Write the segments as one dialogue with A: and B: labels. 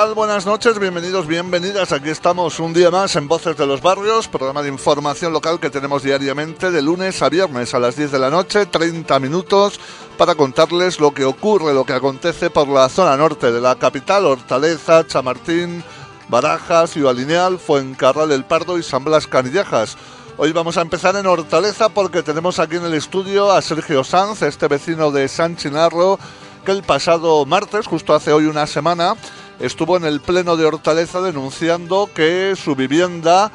A: Hola, ¿qué tal? Buenas noches, bienvenidos, bienvenidas. Aquí estamos un día más en Voces de los Barrios, programa de información local que tenemos diariamente de lunes a viernes a las 10 de la noche, 30 minutos, para contarles lo que ocurre, lo que acontece por la zona norte de la capital, Hortaleza, Chamartín, Barajas, Ciudad Lineal, Fuencarral del Pardo y San Blas Canillejas. Hoy vamos a empezar en Hortaleza porque tenemos aquí en el estudio a Sergio Sanz, este vecino de San Chinarro, que el pasado martes, justo hace hoy una semana, estuvo en el Pleno de Hortaleza denunciando que su vivienda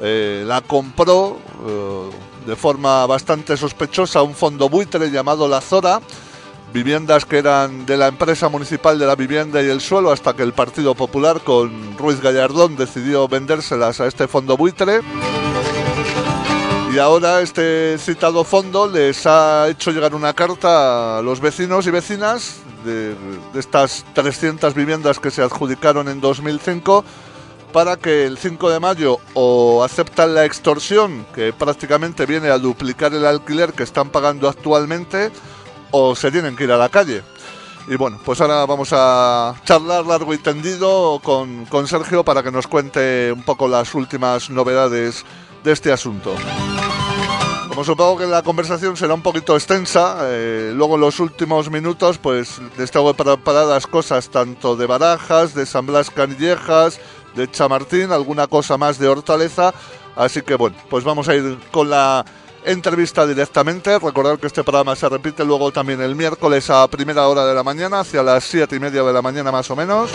A: eh, la compró eh, de forma bastante sospechosa un fondo buitre llamado La Zora, viviendas que eran de la empresa municipal de la vivienda y el suelo hasta que el Partido Popular con Ruiz Gallardón decidió vendérselas a este fondo buitre. Y ahora este citado fondo les ha hecho llegar una carta a los vecinos y vecinas de, de, estas 300 viviendas que se adjudicaron en 2005 para que el 5 de mayo o aceptan la extorsión, que prácticamente viene a duplicar el alquiler que están pagando actualmente, o se tienen que ir a la calle. Y bueno, pues ahora vamos a charlar largo y tendido con, con Sergio para que nos cuente un poco las últimas novedades de este asunto. Como supongo que la conversación será un poquito extensa, eh, luego en los últimos minutos pues les tengo preparadas cosas tanto de Barajas, de San Blas Canillejas, de Chamartín, alguna cosa más de Hortaleza, así que bueno, pues vamos a ir con la entrevista directamente. Recordad que este programa se repite luego también el miércoles a primera hora de la mañana, hacia las siete y media de la mañana más o menos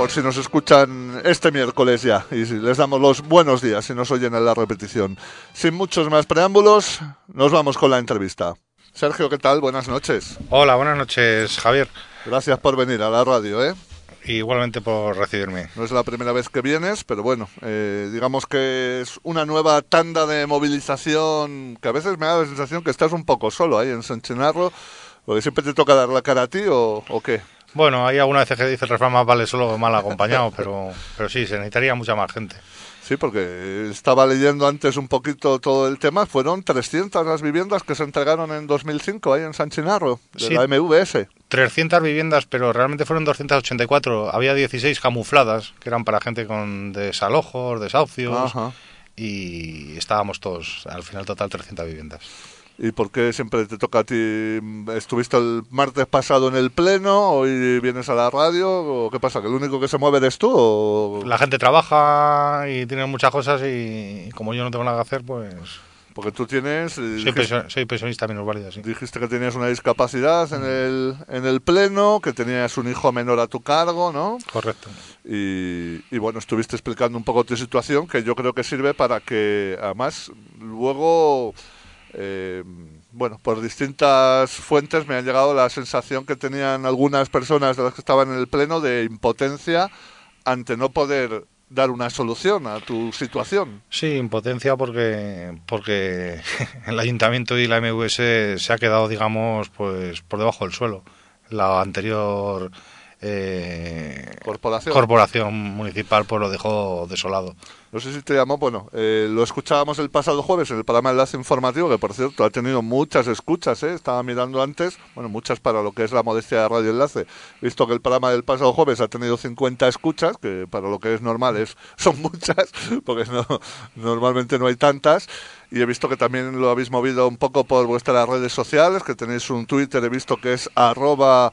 A: por si nos escuchan este miércoles ya y les damos los buenos días si nos oyen en la repetición. Sin muchos más preámbulos, nos vamos con la entrevista. Sergio, ¿qué tal? Buenas noches.
B: Hola, buenas noches, Javier.
A: Gracias por venir a la radio, ¿eh?
B: Igualmente por recibirme.
A: No es la primera vez que vienes, pero bueno, eh, digamos que es una nueva tanda de movilización que a veces me da la sensación que estás un poco solo ahí en San Chinarro, porque siempre te toca dar la cara a ti o, o qué.
B: Bueno, hay alguna vez que dice el refrán más vale solo mal acompañado, pero, pero sí, se necesitaría mucha más gente.
A: Sí, porque estaba leyendo antes un poquito todo el tema. Fueron 300 las viviendas que se entregaron en 2005 ahí en San Chinarro, de
B: Sí.
A: la MVS.
B: 300 viviendas, pero realmente fueron 284. Había 16 camufladas, que eran para gente con desalojos, desahucios,
A: Ajá.
B: y estábamos todos, al final total 300 viviendas.
A: ¿Y por qué siempre te toca a ti? ¿Estuviste el martes pasado en el pleno? ¿Hoy vienes a la radio? ¿O qué pasa? ¿Que el único que se mueve eres tú? O...
B: La gente trabaja y tiene muchas cosas y como yo no tengo nada que hacer, pues
A: Porque tú tienes... eh,
B: soy,
A: dijiste,
B: soy pensionista minusválida, sí.
A: dijiste que tenías una discapacidad en el, en el pleno, que tenías un hijo menor a tu cargo, ¿no?
B: Correcto.
A: Y, y bueno, estuviste explicando un poco tu situación, que yo creo que sirve para que, además, luego, eh, bueno, por distintas fuentes me ha llegado la sensación que tenían algunas personas de las que estaban en el pleno de impotencia ante no poder dar una solución a tu situación.
B: Sí, impotencia porque porque el ayuntamiento y la MVS se ha quedado, digamos, pues por debajo del suelo. La anterior eh,
A: Corporación.
B: corporación municipal pues lo dejó desolado.
A: No sé si te llamó, bueno, eh, lo escuchábamos el pasado jueves en el programa Enlace Informativo, que por cierto ha tenido muchas escuchas, ¿eh? estaba mirando antes, bueno, muchas para lo que es la modestia de Radio Enlace, visto que el programa del pasado jueves ha tenido 50 escuchas, que para lo que es normal es, son muchas, porque no, normalmente no hay tantas, y he visto que también lo habéis movido un poco por vuestras redes sociales, que tenéis un Twitter, he visto que es arroba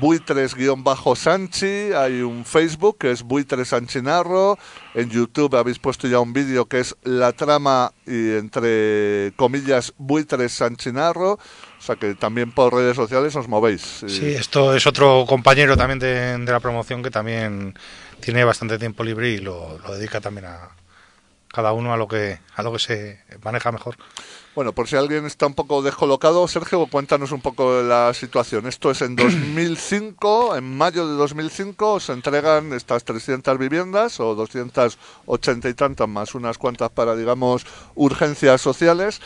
A: buitres-sanchi, hay un Facebook que es buitres sanchinarro, en YouTube habéis puesto ya un vídeo que es la trama y entre comillas buitres sanchinarro, o sea que también por redes sociales os movéis.
B: Sí, esto es otro compañero también de, la promoción que también tiene bastante tiempo libre y lo, lo dedica también a cada uno a lo que a lo que se maneja mejor.
A: Bueno, por si alguien está un poco descolocado, Sergio, cuéntanos un poco la situación. Esto es en 2005, en mayo de 2005, se entregan estas 300 viviendas o 280 y tantas más, unas cuantas para, digamos, urgencias sociales.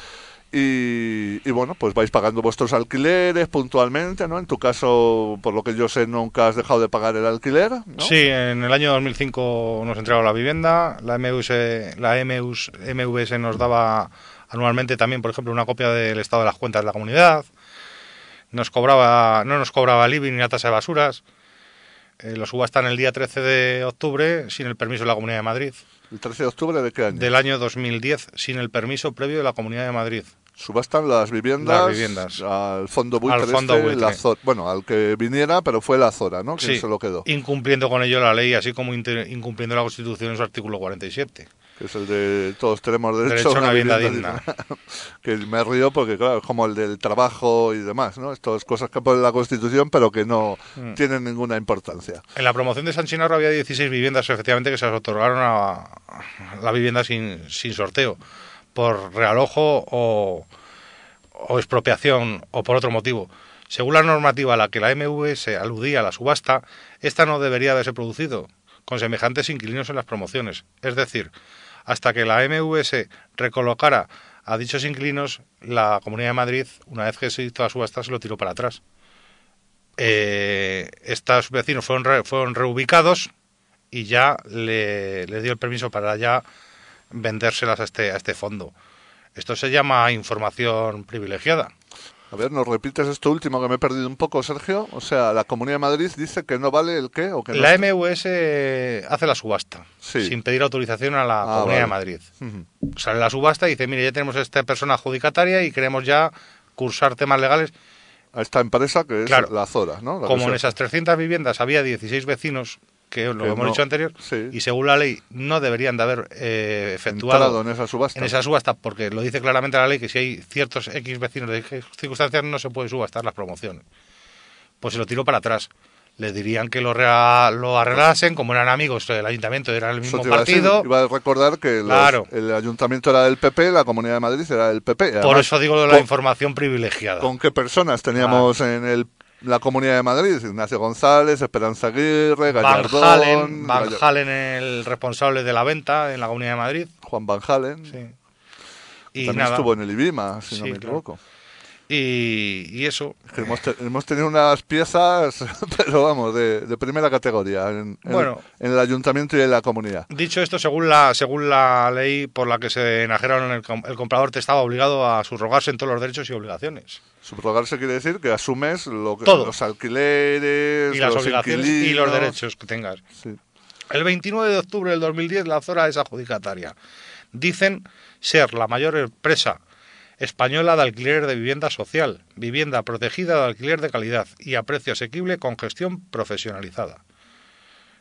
A: Y, y, bueno, pues vais pagando vuestros alquileres puntualmente, ¿no? En tu caso, por lo que yo sé, nunca has dejado de pagar el alquiler, ¿no?
B: Sí, en el año 2005 nos entregaron la vivienda, la MUS, la MVS nos daba anualmente también, por ejemplo, una copia del estado de las cuentas de la comunidad, nos cobraba, no nos cobraba IBI ni la tasa de basuras, eh, lo subastan el día 13 de octubre sin el permiso de la Comunidad de Madrid.
A: ¿El 13 de octubre de qué año?
B: Del año 2010, sin el permiso previo de la Comunidad de Madrid.
A: Subastan las viviendas,
B: Las viviendas.
A: al fondo buitre,
B: Al fondo
A: este,
B: buitre.
A: la Zo- bueno, al que viniera, pero fue la Zora, ¿no? Quien
B: Sí,
A: se lo quedó.
B: incumpliendo con ello la ley, así como incumpliendo la Constitución en su artículo 47.
A: Que es el de todos tenemos derecho,
B: Derecho a una vivienda digna.
A: que me río porque, claro, es como el del trabajo y demás, ¿no? Estas cosas que pone la Constitución, pero que no
B: Mm.
A: tienen ninguna importancia.
B: En la promoción de San Chinarro había 16 viviendas, efectivamente, que se otorgaron a la vivienda sin, sin sorteo, por realojo o, o expropiación o por otro motivo. Según la normativa a la que la MVS aludía a la subasta, esta no debería haberse producido con semejantes inquilinos en las promociones. Es decir, hasta que la MVS recolocara a dichos inquilinos, la Comunidad de Madrid, una vez que se hizo la subasta, se lo tiró para atrás. Eh, estos vecinos fueron, re- fueron reubicados y ya le, le dio el permiso para ya vendérselas a este, a este fondo. Esto se llama información privilegiada.
A: A ver, ¿nos repites esto último que me he perdido un poco, Sergio? O sea, la Comunidad de Madrid dice que no vale el qué o que no
B: La MVS hace la subasta
A: Sí.
B: sin pedir autorización a la
A: Ah,
B: Comunidad de. Madrid. Sale la subasta y dice, mire, ya tenemos a esta persona adjudicataria y queremos ya cursar temas legales.
A: A esta empresa que es
B: Claro.
A: la Zora, ¿no? La
B: Como en esas 300 viviendas había 16 vecinos, que lo
A: Que
B: hemos
A: no-
B: dicho anterior,
A: sí.
B: y según la ley no deberían de haber eh, efectuado
A: en esa subasta.
B: en esa subasta, porque lo dice claramente la ley que si hay ciertos X vecinos de X circunstancias no se puede subastar las promociones. Pues se lo tiró para atrás. Le dirían que lo, rea- lo arreglasen, como eran amigos del ayuntamiento, eran el mismo
A: te iba a decir,
B: partido.
A: iba a recordar que los-
B: Claro.
A: el ayuntamiento era del PP, la Comunidad de Madrid era del PP.
B: Por eso digo de la
A: con-
B: información privilegiada.
A: ¿Con qué personas teníamos en el, la Comunidad de Madrid? Ignacio González, Esperanza Aguirre,
B: Van
A: Gallardón,
B: Halen, Van Halen, el responsable de la venta en la Comunidad de Madrid.
A: Juan Van Halen.
B: Sí. Y
A: También
B: nada.
A: estuvo en el IBIMA, si no me
B: claro. Y, y eso.
A: Que hemos, te- hemos tenido unas piezas, pero vamos, de, de primera categoría en, en-
B: Bueno.
A: en el ayuntamiento y en la comunidad.
B: Dicho esto, según la, según la ley por la que se enajearon el, el comprador te estaba obligado a subrogarse en todos los derechos y obligaciones.
A: Subrogarse quiere decir que asumes lo que,
B: Todo.
A: los alquileres,
B: Y las
A: los
B: obligaciones y los derechos que tengas.
A: Sí.
B: El 29 de octubre del 2010 la Zora es adjudicataria. Dicen ser la mayor empresa española de alquiler de vivienda social, vivienda protegida de alquiler de calidad y a precio asequible con gestión profesionalizada.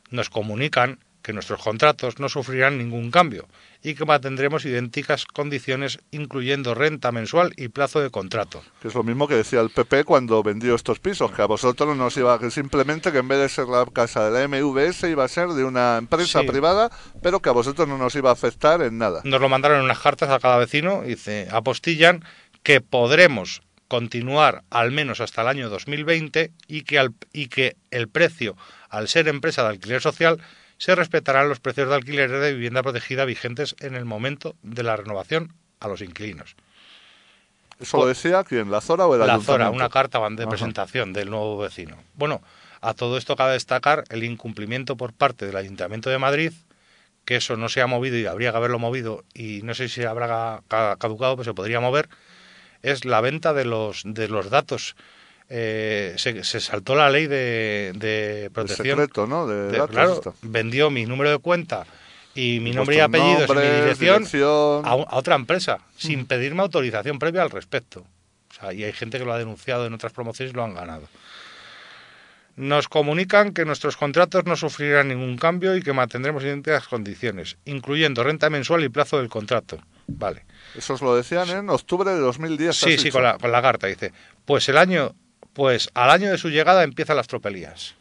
B: Nos comunican que nuestros contratos no sufrirán ningún cambio y que mantendremos idénticas condiciones incluyendo renta mensual y plazo de contrato.
A: Que es lo mismo que decía el PP cuando vendió estos pisos, que a vosotros nos iba, que simplemente que en vez de ser la casa de la MVS iba a ser de una empresa
B: Sí.
A: privada, pero que a vosotros no nos iba a afectar en nada.
B: Nos lo mandaron en unas cartas a cada vecino y dice, apostillan que podremos continuar al menos hasta el año 2020 y que, al- y que el precio, al ser empresa de alquiler social, se respetarán los precios de alquiler de vivienda protegida vigentes en el momento de la renovación a los inquilinos.
A: ¿Eso lo decía quién? ¿La Zora o el
B: La Zora, una carta de
A: Ajá.
B: presentación del nuevo vecino. Bueno, a todo esto cabe destacar el incumplimiento por parte del Ayuntamiento de Madrid, que eso no se ha movido y habría que haberlo movido, y no sé si habrá ca- ca- caducado, pero se podría mover, es la venta de los, de los datos. Eh, se, se saltó la ley de, de
A: El
B: protección.
A: secreto, ¿no? De,
B: de- claro, vendió mi número de cuenta y mi nombre y apellidos y mi dirección
A: dirección.
B: a, otra empresa sin pedirme autorización previa al respecto. O sea, y hay gente que lo ha denunciado en otras promociones y lo han ganado. Nos comunican que nuestros contratos no sufrirán ningún cambio y que mantendremos idénticas condiciones, incluyendo renta mensual y plazo del contrato. Vale.
A: Eso os lo decían en octubre de 2010.
B: Sí, sí, con la, con la carta dice. Pues el año, pues al año de su llegada empiezan las tropelías.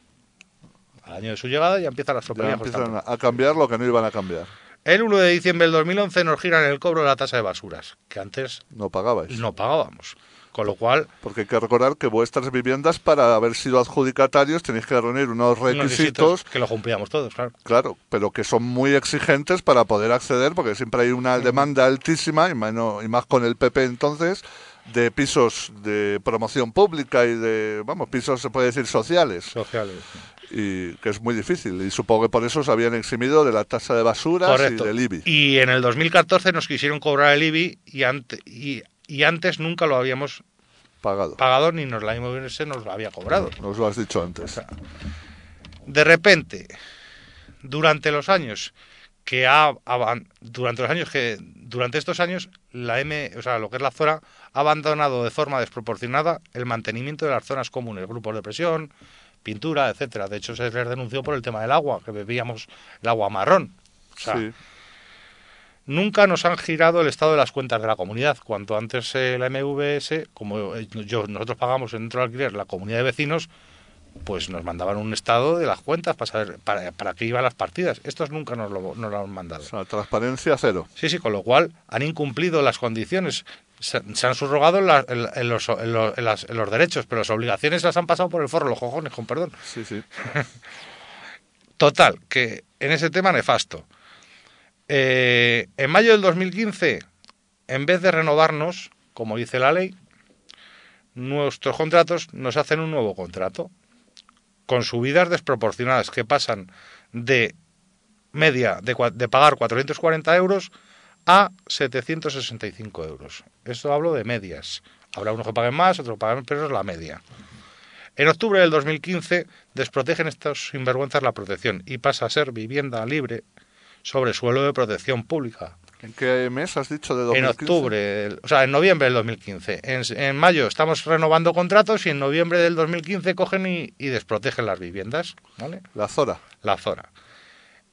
B: Al año de su llegada ya empiezan las
A: Ya
B: tropelías.
A: empiezan a cambiar lo que no iban a cambiar.
B: El 1 de diciembre del 2011 nos giran el cobro de la tasa de basuras, que antes
A: No pagabais.
B: no pagábamos. Con lo cual,
A: Porque hay que recordar que vuestras viviendas, para haber sido adjudicatarios, tenéis que reunir unos requisitos,
B: que lo cumplíamos todos, claro.
A: claro, pero que son muy exigentes para poder acceder, porque siempre hay una demanda altísima, y más con el PP entonces, de pisos de promoción pública y de, vamos, pisos se puede decir sociales,
B: Sociales.
A: y que es muy difícil. Y supongo que por eso se habían eximido de la tasa de
B: Correcto.
A: y del IBI.
B: Y en el 2014 nos quisieron cobrar el IBI y, ante- y, y antes nunca lo habíamos
A: Pagado.
B: pagado ni nos la IMS nos lo había cobrado.
A: Nos lo has dicho antes.
B: De repente, durante los años que ha durante los años que durante estos años la M, o sea, lo que es la zona ha abandonado de forma desproporcionada el mantenimiento de las zonas comunes, grupos de presión, pintura, etcétera. De hecho, se les denunció por el tema del agua, que bebíamos el agua marrón. O sea,
A: sí.
B: Nunca nos han girado el estado de las cuentas de la comunidad. Cuanto antes eh, la MVS, como eh, yo, nosotros pagamos dentro del alquiler la comunidad de vecinos, pues nos mandaban un estado de las cuentas para saber para, para qué iban las partidas. Estos nunca nos lo, nos lo han mandado.
A: O sea, transparencia cero.
B: Sí, sí, con lo cual han incumplido las condiciones. Se, se han subrogado en, la- en- en los, los- en las- en los derechos, pero las obligaciones las han pasado por el forro, los cojones, con perdón.
A: Sí, sí.
B: Total, que en ese tema nefasto. Eh, en mayo del 2015, en vez de renovarnos, como dice la ley, nuestros contratos nos hacen un nuevo contrato, con subidas desproporcionadas que pasan de media de, de pagar 440 euros a 765 euros. Esto hablo de medias. Habrá unos que paguen más, otros que paguen menos, pero es la media. En octubre del 2015 desprotegen estos sinvergüenzas la protección y pasa a ser vivienda libre sobre suelo de protección pública.
A: ¿En qué mes has dicho de
B: En
A: 2015?
B: octubre, del- o sea, en noviembre del 2015. En, en mayo estamos renovando contratos y en noviembre del 2015 cogen y, y desprotegen las viviendas, ¿vale?
A: La Zora.
B: La zona.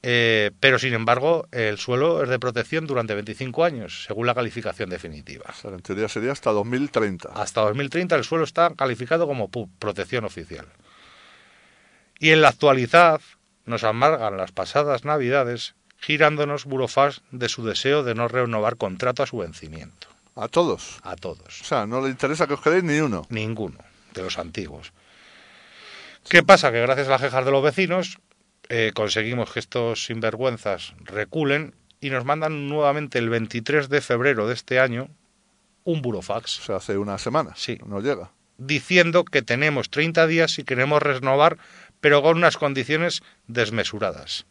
B: Eh, pero sin embargo, el suelo es de protección durante 25 años, según la calificación definitiva.
A: O sea, en teoría sería hasta 2030.
B: Hasta 2030 el suelo está calificado como protección oficial. Y en la actualidad nos amargan las pasadas navidades girándonos burofax de su deseo de no renovar contrato a su vencimiento.
A: A todos.
B: A todos.
A: O sea, no le interesa que os quedéis ni uno.
B: Ninguno de los antiguos. ¿Qué pasa? Que gracias a las quejas de los vecinos eh, conseguimos que estos sinvergüenzas reculen y nos mandan nuevamente el 23 de febrero de este año un burofax.
A: O sea, hace una semana.
B: Sí.
A: No llega.
B: diciendo que tenemos 30 días si queremos renovar, pero con unas condiciones desmesuradas.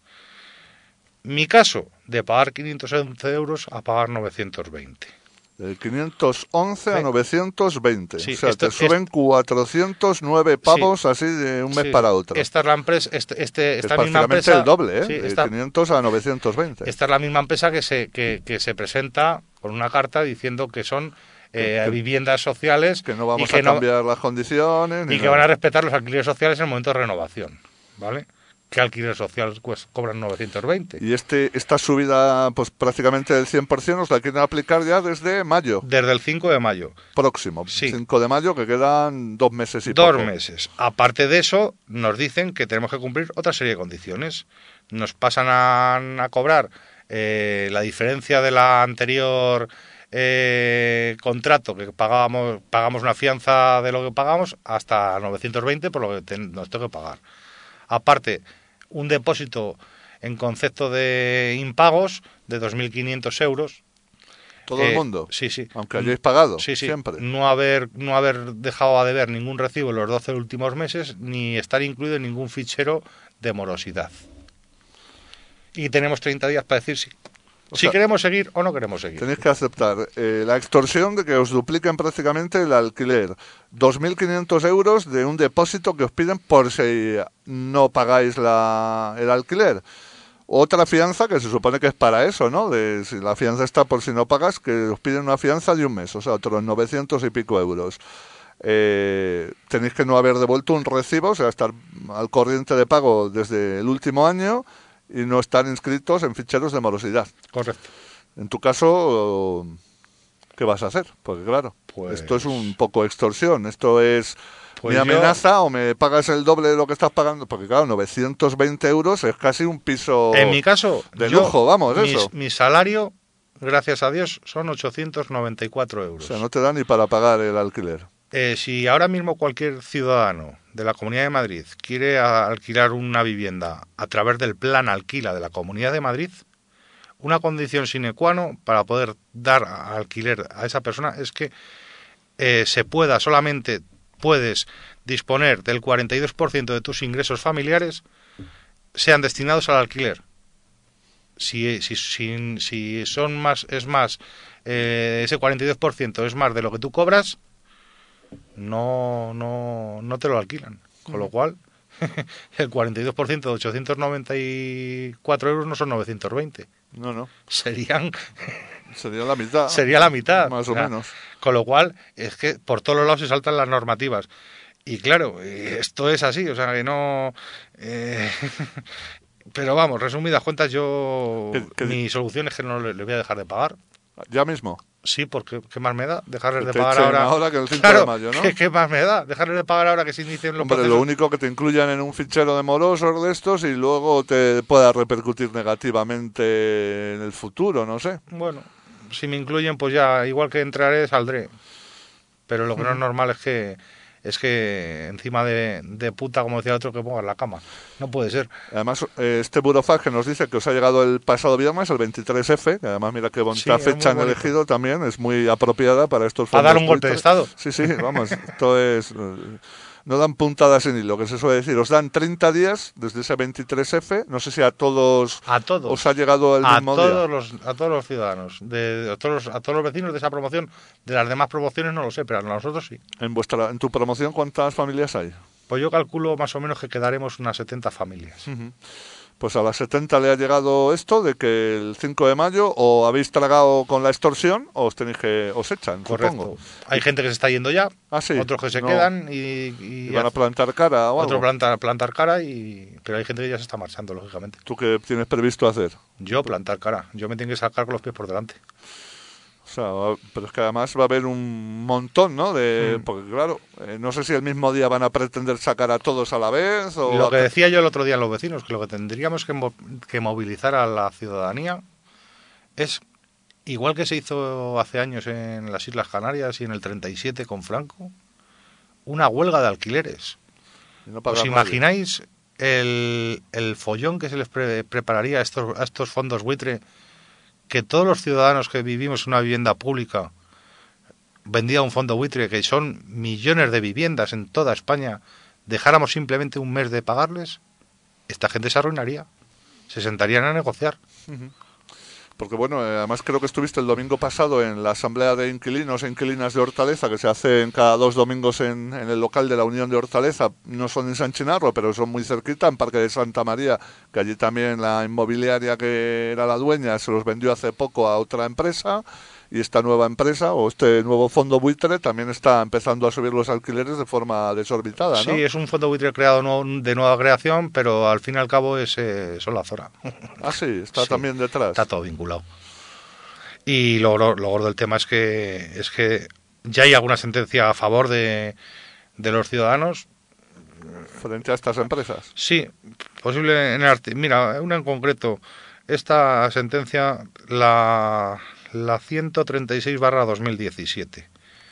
B: Mi caso, de pagar 511 euros a pagar 920.
A: De 511 a
B: Sí.
A: 920.
B: Sí,
A: o sea,
B: esto
A: te suben 409 pavos así de un mes
B: Sí,
A: para otro.
B: Esta es la empresa, este, este-
A: es
B: esta misma
A: prácticamente
B: empresa,
A: el doble, ¿eh?
B: sí,
A: de
B: esta,
A: 500 a 920.
B: esta es la misma empresa que se, que, que se presenta con una carta diciendo que son eh,
A: Que-
B: viviendas sociales
A: que no vamos
B: y que
A: a
B: no-
A: cambiar las condiciones.
B: y que van a respetar los alquileres sociales en el momento de renovación, ¿vale? ¿Qué alquiler social pues, cobran 920?
A: Y este, esta subida, pues prácticamente del 100%, nos la quieren aplicar ya desde mayo
B: Desde el 5 de mayo.
A: próximo.
B: Sí.
A: 5 de mayo, que quedan dos meses y
B: Dos
A: poco.
B: meses. Aparte de eso, nos dicen que tenemos que cumplir otra serie de condiciones. Nos pasan a, a cobrar eh, la diferencia de la anterior eh, contrato, que pagábamos, pagamos una fianza de lo que pagamos, hasta 920 por lo que ten- nos tengo que pagar. Aparte, un depósito en concepto de impagos de 2.500 euros.
A: Todo el
B: Eh,
A: mundo.
B: Sí, sí.
A: Aunque hayáis pagado,
B: Sí, sí.
A: siempre.
B: No haber, no haber dejado a deber ningún recibo en los 12 últimos meses, ni estar incluido en ningún fichero de morosidad. Y tenemos 30 días para decir si,
A: O
B: si
A: sea,
B: queremos seguir o no queremos seguir.
A: Tenéis que aceptar eh, la extorsión de que os dupliquen prácticamente el alquiler. 2.500 euros de un depósito que os piden por si no pagáis la, el alquiler. Otra fianza que se supone que es para eso, ¿no? De, si la fianza está por si no pagas, que os piden una fianza de un mes, o sea, otros 900 y pico euros. Eh, tenéis que no haber devuelto un recibo, o sea, estar al corriente de pago desde el último año y no estar inscritos en ficheros de morosidad.
B: Correcto.
A: En tu caso, ¿qué vas a hacer? Porque claro,
B: Pues-
A: esto es un poco extorsión, esto es
B: Pues
A: mi
B: yo-
A: amenaza o me pagas el doble de lo que estás pagando, porque claro, 920 euros es casi un piso
B: En mi caso,
A: de
B: yo-
A: lujo, vamos, eso.
B: Mi salario, gracias a Dios, son 894
A: O
B: euros.
A: sea, no te da ni para pagar el alquiler.
B: Eh, si ahora mismo cualquier ciudadano de la Comunidad de Madrid quiere alquilar una vivienda a través del plan alquila de la Comunidad de Madrid, una condición sine qua non para poder dar alquiler a esa persona es que eh, se pueda solamente puedes disponer del 42% de tus ingresos familiares sean destinados al alquiler. Si, si, si, si son más, es más, eh, ese 42% es más de lo que tú cobras, no, no, no te lo alquilan. Con lo cual, el 42% de 894 euros no son 920.
A: No, no.
B: Serían
A: Sería la mitad.
B: sería la mitad.
A: Más o
B: sea,
A: menos.
B: Con lo cual, es que por todos los lados se saltan las normativas. Y claro, eh, esto es así, o sea, que no... eh, pero vamos, resumidas cuentas, yo...
A: ¿Qué- qué di-
B: mi solución es que no le, le voy a dejar de pagar.
A: Ya mismo.
B: Sí, porque ¿qué más me da? Dejarles de pagar ahora.
A: ahora que el 5
B: Claro,
A: de mayo, ¿no?
B: ¿qué, qué más me da? Dejarles de pagar ahora que se inicien los
A: Hombre,
B: procesos.
A: lo único que te incluyan en un fichero de morosos de estos y luego te pueda repercutir negativamente en el futuro, no sé.
B: Bueno, si me incluyen, pues ya, igual que entraré, saldré. Pero lo que no es normal es que es que encima de, de puta, como decía el otro, que pongas la cama. No puede ser.
A: Además, eh, este burofax que nos dice que os ha llegado el pasado viernes, el 23F, que además mira qué bonita
B: Sí,
A: fecha han elegido también, es muy apropiada para estos
B: Para dar un golpe de estado.
A: Sí, sí, vamos, esto es... No dan puntadas en hilo, que se suele decir. Os dan 30 días desde ese 23F, no sé si a todos
B: A todos.
A: os ha llegado el
B: a
A: mismo
B: todos
A: día.
B: los a todos los ciudadanos de, a todos los, a todos los vecinos de esa promoción de las demás promociones no lo sé pero a nosotros sí
A: En, vuestra, en tu promoción, ¿cuántas familias hay?
B: pues yo calculo más o menos que quedaremos unas 70 familias
A: Pues a las 70 le ha llegado esto de que el 5 de mayo o habéis tragado con la extorsión o os tenéis que os echan,
B: correcto
A: supongo.
B: hay gente que se está yendo ya
A: Ah, sí.
B: otros que se
A: No.
B: quedan y, y
A: Y van a plantar cara o
B: otro planta, plantar cara y pero hay gente que ya se está marchando lógicamente
A: ¿Tú qué tienes previsto hacer?
B: yo plantar cara yo me tengo que sacar con los pies por delante
A: O sea, va- pero es que además va a haber un montón, ¿no? De,
B: Mm.
A: Porque claro, eh, no sé si el mismo día van a pretender sacar a todos a la vez o...
B: lo que decía yo el otro día a los vecinos que lo que tendríamos que, mo- que movilizar a la ciudadanía es igual que se hizo hace años en las Islas Canarias y en el 37 con Franco una huelga de alquileres
A: no
B: ¿Os imagináis el, el follón que se les pre- prepararía a estos, a estos fondos buitre? Que todos los ciudadanos que vivimos en una vivienda pública vendía un fondo buitre, que son millones de viviendas en toda España, dejáramos simplemente un mes de pagarles, esta gente se arruinaría. Se sentarían a negociar.
A: Porque bueno, eh, además creo que estuviste el domingo pasado en la asamblea de inquilinos e inquilinas de Hortaleza, que se hace en cada dos domingos en, el local de la Unión de Hortaleza. No son en San Chinarro, pero son muy cerquita, en Parque de Santa María, que allí también la inmobiliaria que era la dueña se los vendió hace poco a otra empresa. Y esta nueva empresa o este nuevo fondo buitre también está empezando a subir los alquileres de forma desorbitada, ¿no?
B: Sí, es un fondo buitre creado de nueva creación, pero al fin y al cabo es eh, son la Zora.
A: Ah, sí, está
B: Sí,
A: también detrás.
B: Está todo vinculado. Y lo, lo, lo gordo del tema es que es que ya hay alguna sentencia a favor de, de los ciudadanos.
A: Frente a estas empresas.
B: Sí, posible en el Mira, una en concreto. Esta sentencia, la, la 136 barra 2017,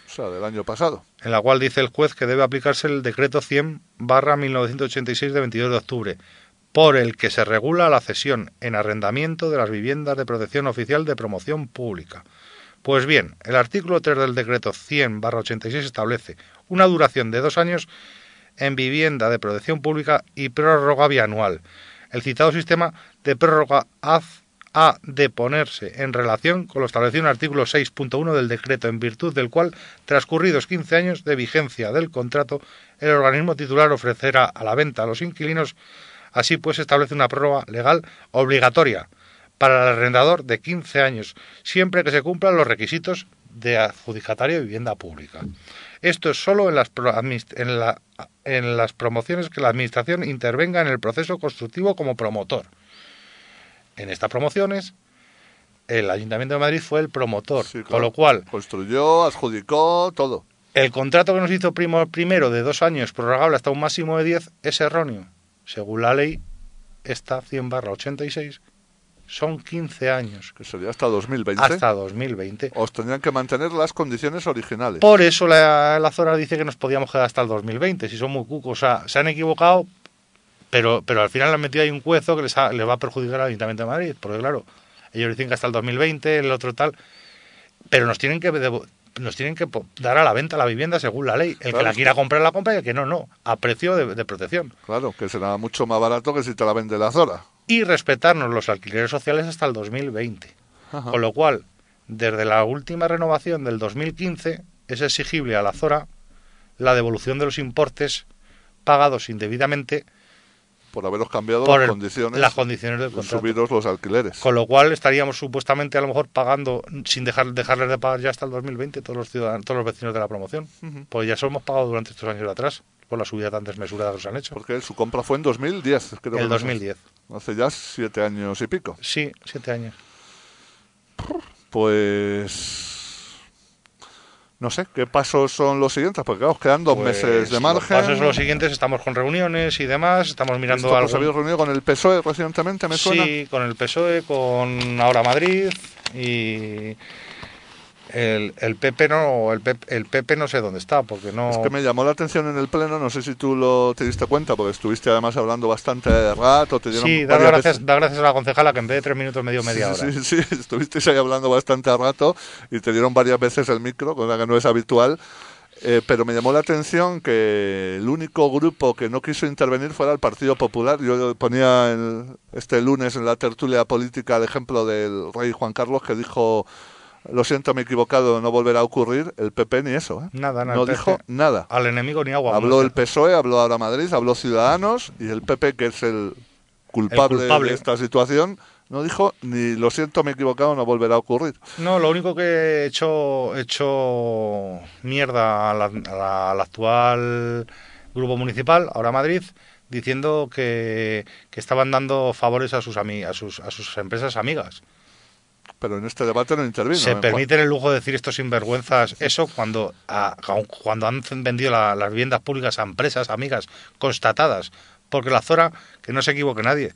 A: O sea, del año pasado.
B: en la cual dice el juez que debe aplicarse el decreto 100 barra 1986 de 22 de octubre, por el que se regula la cesión en arrendamiento de las viviendas de protección oficial de promoción pública. Pues bien, el artículo 3 del decreto 100 barra 86 establece una duración de dos años en vivienda de protección pública y prórroga bianual. El citado sistema de prórroga haz- ha de ponerse en relación con lo establecido en el artículo 6.1 del decreto, en virtud del cual, transcurridos 15 años de vigencia del contrato, el organismo titular ofrecerá a la venta a los inquilinos, así pues establece una prórroga legal obligatoria para el arrendador de 15 años, siempre que se cumplan los requisitos de adjudicatario de vivienda pública. Esto es solo en las, en, la- en las promociones que la Administración intervenga en el proceso constructivo como promotor. En estas promociones, el Ayuntamiento de Madrid fue el promotor,
A: Sí, claro.
B: con lo cual
A: Construyó, adjudicó, todo.
B: el contrato que nos hizo primo, primero de dos años, prorrogable hasta un máximo de 10, es erróneo. Según la ley, esta 100 barra 86, son 15 años,
A: Que sería hasta 2020.
B: hasta 2020.
A: Os tendrían que mantener las condiciones originales.
B: Por eso la, la zona dice que nos podíamos quedar hasta el 2020, si son muy cucos. O sea, se han equivocado, pero, pero al final le han metido ahí un cuezo que les, ha- les va a perjudicar al Ayuntamiento de Madrid. Porque claro, ellos dicen que hasta el 2020, el otro tal. Pero nos tienen que nos tienen que dar a la venta la vivienda según la ley. El
A: Claro,
B: que la quiera comprar la compra y el que no, no. A precio de, de protección.
A: Claro, que será mucho más barato que si te la vende la Zora.
B: Y respetarnos los alquileres sociales hasta el 2020.
A: Ajá.
B: Con lo cual, desde la última renovación del 2015, es exigible a la Zora la devolución de los importes pagados indebidamente
A: por haberos cambiado
B: por
A: las condiciones,
B: las condiciones del contrato.
A: subiros los alquileres.
B: Con lo cual estaríamos supuestamente a lo mejor pagando, sin dejar dejarles de pagar ya hasta el 2020 todos los ciudadanos, todos los vecinos de la promoción. Pues ya se hemos pagado durante estos años de atrás, por la subida tan desmesurada que nos han hecho.
A: Porque su compra fue en 2010, creo. que
B: el
A: no sé.
B: 2010.
A: Hace ya siete años y pico.
B: Sí, siete años.
A: Pues... No sé, ¿qué pasos son los siguientes? Porque claro, quedan dos
B: Pues,
A: meses de
B: Los
A: margen.
B: pasos son los siguientes, estamos con reuniones y demás, estamos mirando algo.
A: habéis reunido con el PSOE recientemente, me suena.
B: Sí, con el PSOE, con Ahora Madrid y el, el PP no, el PP, el PP no sé dónde está, porque no.
A: Es que me llamó la atención en el pleno, no sé si tú lo te diste cuenta, porque estuviste además hablando bastante rato, te dieron
B: Sí, dar
A: varias
B: gracias, dar gracias a la concejala que en vez de tres minutos me dio media
A: Sí,
B: hora.
A: Sí, sí, estuvisteis ahí hablando bastante rato y te dieron varias veces el micro, cosa que no es habitual. Eh, pero me llamó la atención que el único grupo que no quiso intervenir fuera el Partido Popular. Yo ponía el- este lunes en la tertulia política el ejemplo del rey Juan Carlos que dijo, lo siento, me he equivocado, no volverá a ocurrir. El PP ni eso, ¿eh?
B: Nada, nada,
A: no dijo nada.
B: Al enemigo ni agua.
A: Habló el
B: decía.
A: PSOE, habló ahora Madrid, habló Ciudadanos y el PP, que es el culpable,
B: El culpable.
A: de esta situación, no dijo ni lo siento, me he equivocado, no volverá a ocurrir.
B: No, lo único que he hecho, he hecho mierda al actual grupo municipal, ahora Madrid, diciendo que, que estaban dando favores a sus, a sus, a sus empresas amigas.
A: Pero en este debate no intervino.
B: Se
A: ¿eh?
B: permiten el lujo de decir estos sinvergüenzas eso cuando, a- cuando han vendido la- las viviendas públicas a empresas amigas constatadas. Porque la Zora, que no se equivoque nadie,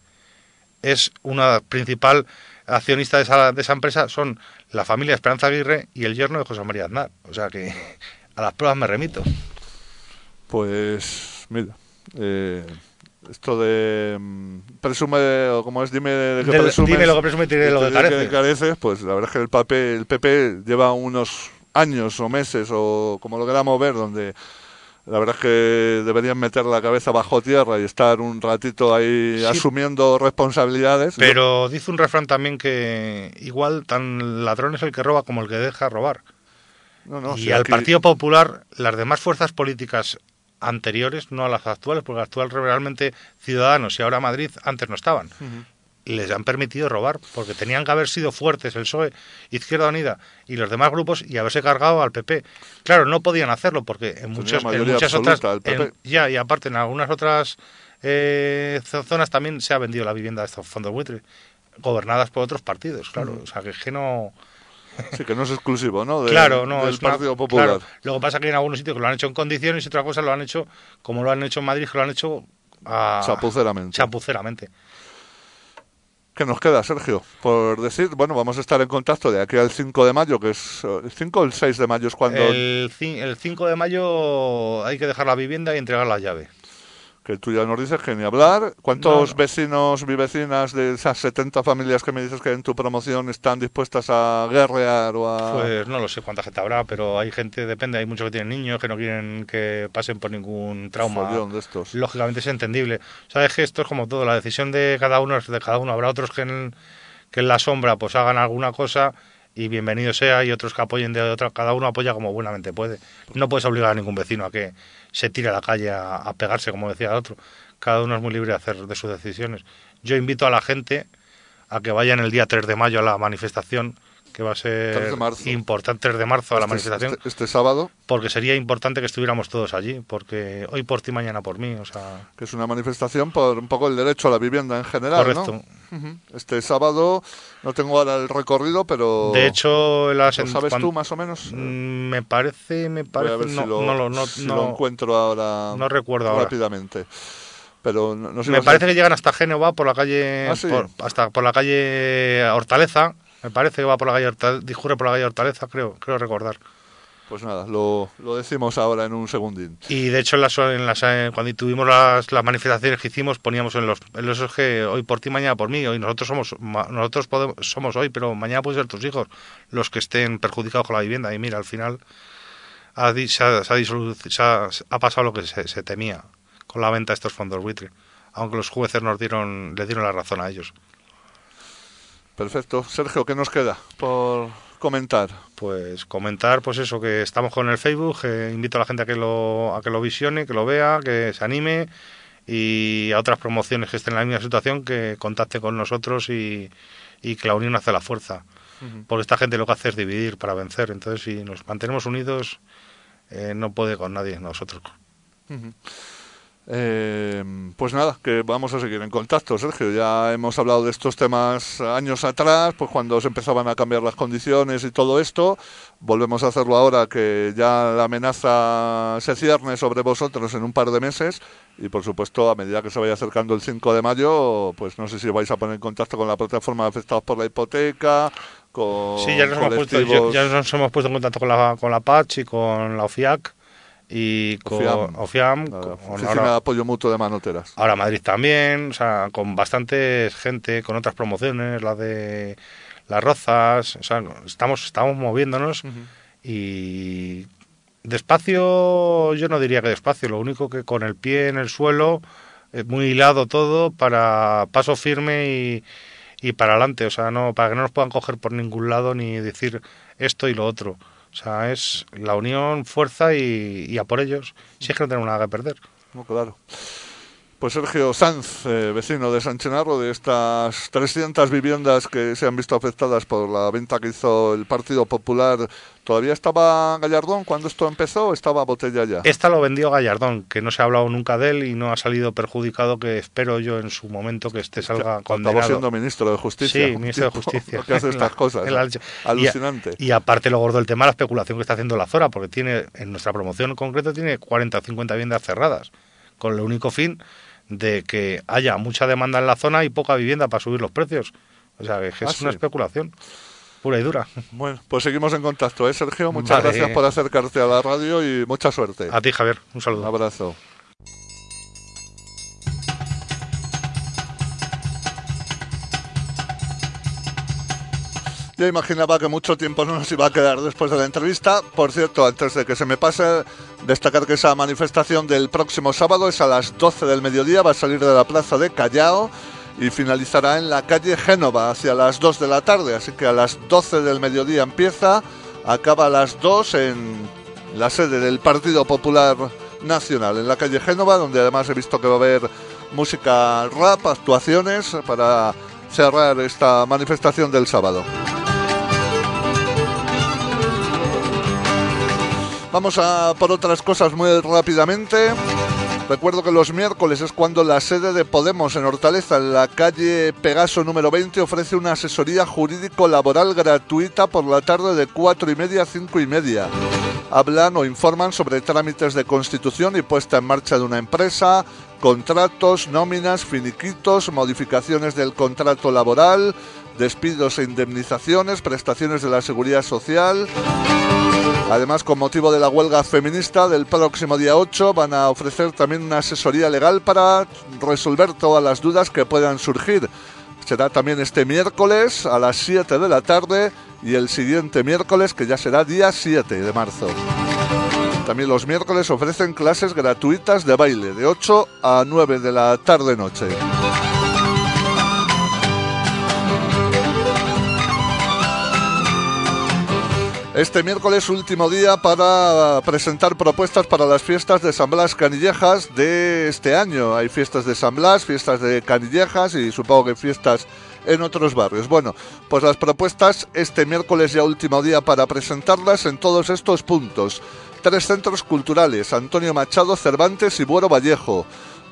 B: es una principal accionista de esa, de esa empresa, son la familia Esperanza Aguirre y el yerno de José María Aznar. O sea que a las pruebas me remito.
A: Pues, mira, eh, esto de mm, presume, o como es, dime de qué
B: Del-
A: presumes,
B: dime lo que presume y lo que
A: careces, pues la verdad es que el, PP, el PP lleva unos años o meses, o como lo queramos ver, donde la verdad es que deberían meter la cabeza bajo tierra y estar un ratito ahí
B: Sí.
A: asumiendo responsabilidades.
B: Pero dice un refrán también que igual tan ladrón es el que roba como el que deja robar.
A: No, no,
B: y
A: si
B: al
A: aquí-
B: Partido Popular, las demás fuerzas políticas anteriores, no a las actuales, porque actual realmente Ciudadanos y ahora Madrid antes no estaban, les han permitido robar, porque tenían que haber sido fuertes el PSOE, Izquierda Unida y los demás grupos y haberse cargado al PP. Claro, no podían hacerlo porque en, muchas
A: absoluta
B: otras... en- ya, y aparte en algunas otras eh, zo- zonas también se ha vendido la vivienda de estos fondos buitres, gobernadas por otros partidos, claro. O sea, que es que no...
A: Sí, que no es exclusivo, ¿no?
B: Claro, no,
A: del
B: es una-
A: Partido Popular.
B: claro. Lo que pasa es que en algunos sitios que lo han hecho en condiciones y otra cosa lo han hecho, como lo han hecho en Madrid, que lo han hecho a...
A: Chapuceramente.
B: chapuceramente.
A: ¿Qué nos queda, Sergio? Por decir, bueno, vamos a estar en contacto de aquí al 5 de mayo, que es eh, el 5 o el 6 de mayo es cuando
B: El, el 5 de mayo hay que dejar la vivienda y entregar la llave.
A: Que tú ya nos dices que ni hablar. ¿Cuántos
B: No, no.
A: vecinos y vecinas de esas 70 familias que me dices que en tu promoción están dispuestas a guerrear o a...
B: Pues no lo sé cuánta gente habrá, pero hay gente, depende, hay muchos que tienen niños que no quieren que pasen por ningún trauma.
A: follón de estos?
B: lógicamente es entendible. Sabes que esto es como todo, la decisión de cada uno es de cada uno. Habrá otros que en, que en la sombra pues hagan alguna cosa y bienvenido sea y otros que apoyen de otra. Cada uno apoya como buenamente puede. No puedes obligar a ningún vecino a que se tire a la calle a, pegarse, como decía el otro. Cada uno es muy libre de hacer de sus decisiones. Yo invito a la gente a que vayan el día 3 de mayo a la manifestación que va a
A: 3 de
B: ser
A: marzo.
B: importante 3 de marzo a la
A: Este-
B: manifestación
A: este- este sábado,
B: porque sería importante que estuviéramos todos allí porque hoy por ti mañana por mí o sea
A: que es una manifestación por un poco el derecho a la vivienda en general,
B: correcto.
A: Este sábado, no tengo ahora el recorrido, pero...
B: de hecho las
A: ¿Lo sabes
B: cuan-
A: tú más o menos?
B: Mm, me parece me
A: Voy
B: parece
A: a ver
B: no,
A: si, lo,
B: no lo no,
A: si
B: no-
A: lo encuentro ahora
B: no recuerdo ahora.
A: rápidamente. Pero no, no sé
B: me parece que llegan hasta Génova por la calle
A: Ah, sí.
B: por- hasta por la calle Hortaleza me parece que va por la calle Hortaleza, discurre por la calle Hortaleza creo creo recordar.
A: Pues nada, lo, lo decimos ahora en un segundín.
B: y de hecho en las, en las eh, cuando tuvimos las, las manifestaciones que hicimos poníamos en los en los que hoy por ti mañana por mí hoy nosotros somos nosotros podemos, somos hoy pero mañana pueden ser tus hijos los que estén perjudicados con la vivienda. Y mira al final ha, se, ha, se ha se ha- ha pasado lo que se, se temía con la venta de estos fondos buitre aunque los jueces nos dieron le dieron la razón a ellos
A: Perfecto. Sergio, ¿qué nos queda por comentar?
B: pues comentar pues eso que estamos con el Facebook eh, invito a la gente a que lo a que lo visione que lo vea que se anime y a otras promociones que estén en la misma situación que contacte con nosotros y, y que la unión hace la fuerza. Porque esta gente lo que hace es dividir para vencer. Entonces, si nos mantenemos unidos, eh, no puede con nadie nosotros.
A: Eh, pues nada, que vamos a seguir en contacto, Sergio. Ya hemos hablado de estos temas años atrás, pues cuando se empezaban a cambiar las condiciones y todo esto. Volvemos a hacerlo ahora que ya la amenaza se cierne sobre vosotros en un par de meses. Y por supuesto, a medida que se vaya acercando el 5 de mayo, pues no sé si vais a poner en contacto con la plataforma de afectados por la hipoteca. Con
B: sí, ya nos, hemos puesto, ya, nos hemos puesto en contacto con la, con la PACH y con la OFIAC y con OFIAM,
A: Oficina de Apoyo Mutuo de Manoteras.
B: Ahora Madrid también, o sea, con bastante gente, con otras promociones, la de las Rozas, o sea, estamos, estamos moviéndonos y despacio, yo no diría que despacio, lo único que con el pie en el suelo, muy hilado todo para paso firme y, y para adelante, o sea, no para que no nos puedan coger por ningún lado ni decir esto y lo otro. O sea, es la unión, fuerza y, a por ellos. Si es que no tenemos nada que perder.
A: Claro. Pues Sergio Sanz, eh, vecino de San Chenarro, de estas 300 viviendas que se han visto afectadas por la venta que hizo el Partido Popular, ¿todavía estaba Gallardón cuando esto empezó estaba Botella ya?
B: Esta lo vendió Gallardón, que no se ha hablado nunca de él y no ha salido perjudicado, que espero yo en su momento que este salga condenado.
A: Estaba siendo ministro de Justicia.
B: Sí, ministro de Justicia.
A: que hace estas cosas. Alucinante.
B: Y, aparte lo gordo el tema, la especulación que está haciendo la Zora, porque tiene en nuestra promoción en concreto tiene 40 o 50 viviendas cerradas, con el único fin de que haya mucha demanda en la zona y poca vivienda para subir los precios. O sea, que es ah, una especulación pura y dura.
A: Bueno, pues seguimos en contacto, ¿eh, Sergio? Muchas gracias por acercarte a la radio y mucha suerte.
B: A ti, Javier. Un saludo.
A: Un abrazo. Yo imaginaba que mucho tiempo no nos iba a quedar después de la entrevista. Por cierto, antes de que se me pase, destacar que esa manifestación del próximo sábado es a las 12 del mediodía, va a salir de la plaza de Callao y finalizará en la calle Génova hacia las 2 de la tarde. Así que a las 12 del mediodía empieza, acaba a las 2 en la sede del Partido Popular Nacional, en la calle Génova, donde además he visto que va a haber música rap, actuaciones para cerrar esta manifestación del sábado. Vamos a por otras cosas muy rápidamente. Recuerdo que los miércoles es cuando la sede de Podemos en Hortaleza, en la calle Pegaso número 20, ofrece una asesoría jurídico-laboral gratuita por la tarde de 4 y media a 5 y media. Hablan o informan sobre trámites de constitución y puesta en marcha de una empresa, contratos, nóminas, finiquitos, modificaciones del contrato laboral, despidos e indemnizaciones, prestaciones de la seguridad social. Además, con motivo de la huelga feminista del próximo día 8, van a ofrecer también una asesoría legal para resolver todas las dudas que puedan surgir. Será también este miércoles a las 7 de la tarde y el siguiente miércoles, que ya será día 7 de marzo. También los miércoles ofrecen clases gratuitas de baile de 8 a 9 de la tarde-noche. Este miércoles último día para presentar propuestas para las fiestas de San Blas Canillejas de este año. Hay fiestas de San Blas, fiestas de Canillejas y supongo que fiestas en otros barrios. Bueno, pues las propuestas este miércoles ya último día para presentarlas en todos estos puntos. Tres centros culturales, Antonio Machado, Cervantes y Buero Vallejo.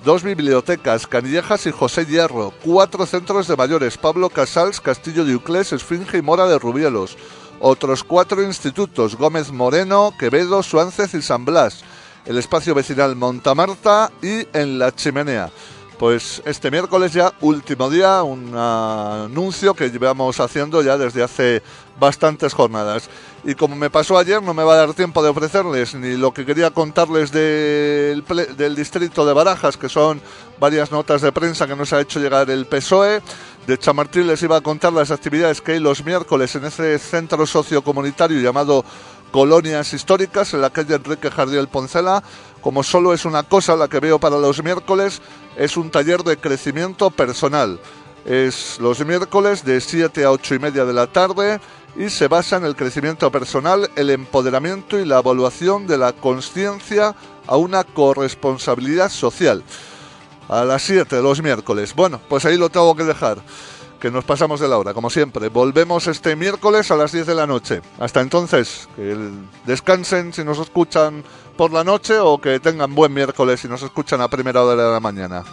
A: Dos bibliotecas, Canillejas y José Hierro. Cuatro centros de mayores, Pablo Casals, Castillo de Uclés, Esfinge y Mora de Rubielos otros cuatro institutos, Gómez Moreno, Quevedo, Suánces y San Blas, el espacio vecinal Montamarta y en La Chimenea. Pues este miércoles ya, último día, un anuncio que llevamos haciendo ya desde hace bastantes jornadas. Y como me pasó ayer, no me va a dar tiempo de ofrecerles ni lo que quería contarles del, del distrito de Barajas, que son varias notas de prensa que nos ha hecho llegar el PSOE, de Chamartín les iba a contar las actividades que hay los miércoles en ese centro sociocomunitario llamado Colonias Históricas en la calle Enrique Jardiel Poncela. Como solo es una cosa la que veo para los miércoles, es un taller de crecimiento personal. Es los miércoles de 7 a 8 y media de la tarde y se basa en el crecimiento personal, el empoderamiento y la evaluación de la conciencia a una corresponsabilidad social. A las 7 los miércoles. Bueno, pues ahí lo tengo que dejar, que nos pasamos de la hora, como siempre. Volvemos este miércoles a las 10 de la noche. Hasta entonces, que descansen si nos escuchan por la noche o que tengan buen miércoles si nos escuchan a primera hora de la mañana.